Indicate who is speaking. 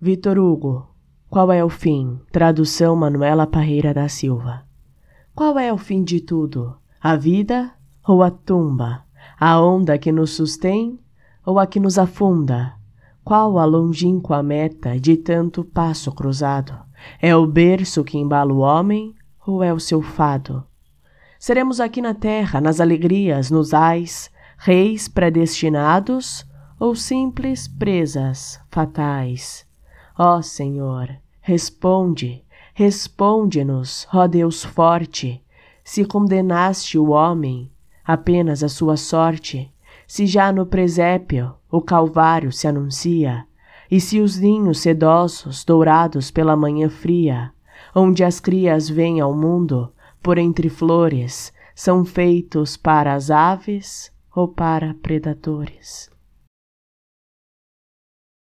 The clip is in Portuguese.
Speaker 1: Vitor Hugo, qual é o fim? Tradução Manuela Parreira da Silva. Qual é o fim de tudo? A vida ou a tumba? A onda que nos sustém ou a que nos afunda? Qual a longínqua meta de tanto passo cruzado? É o berço que embala o homem ou é o seu fado? Seremos aqui na terra, nas alegrias, nos ais, reis predestinados ou simples presas fatais? Ó Senhor, responde, responde-nos, ó Deus forte, se condenaste o homem apenas a sua sorte, se já no presépio o Calvário se anuncia, e se os ninhos sedosos, dourados pela manhã fria, onde as crias vêm ao mundo, por entre flores, são feitos para as aves ou para predadores.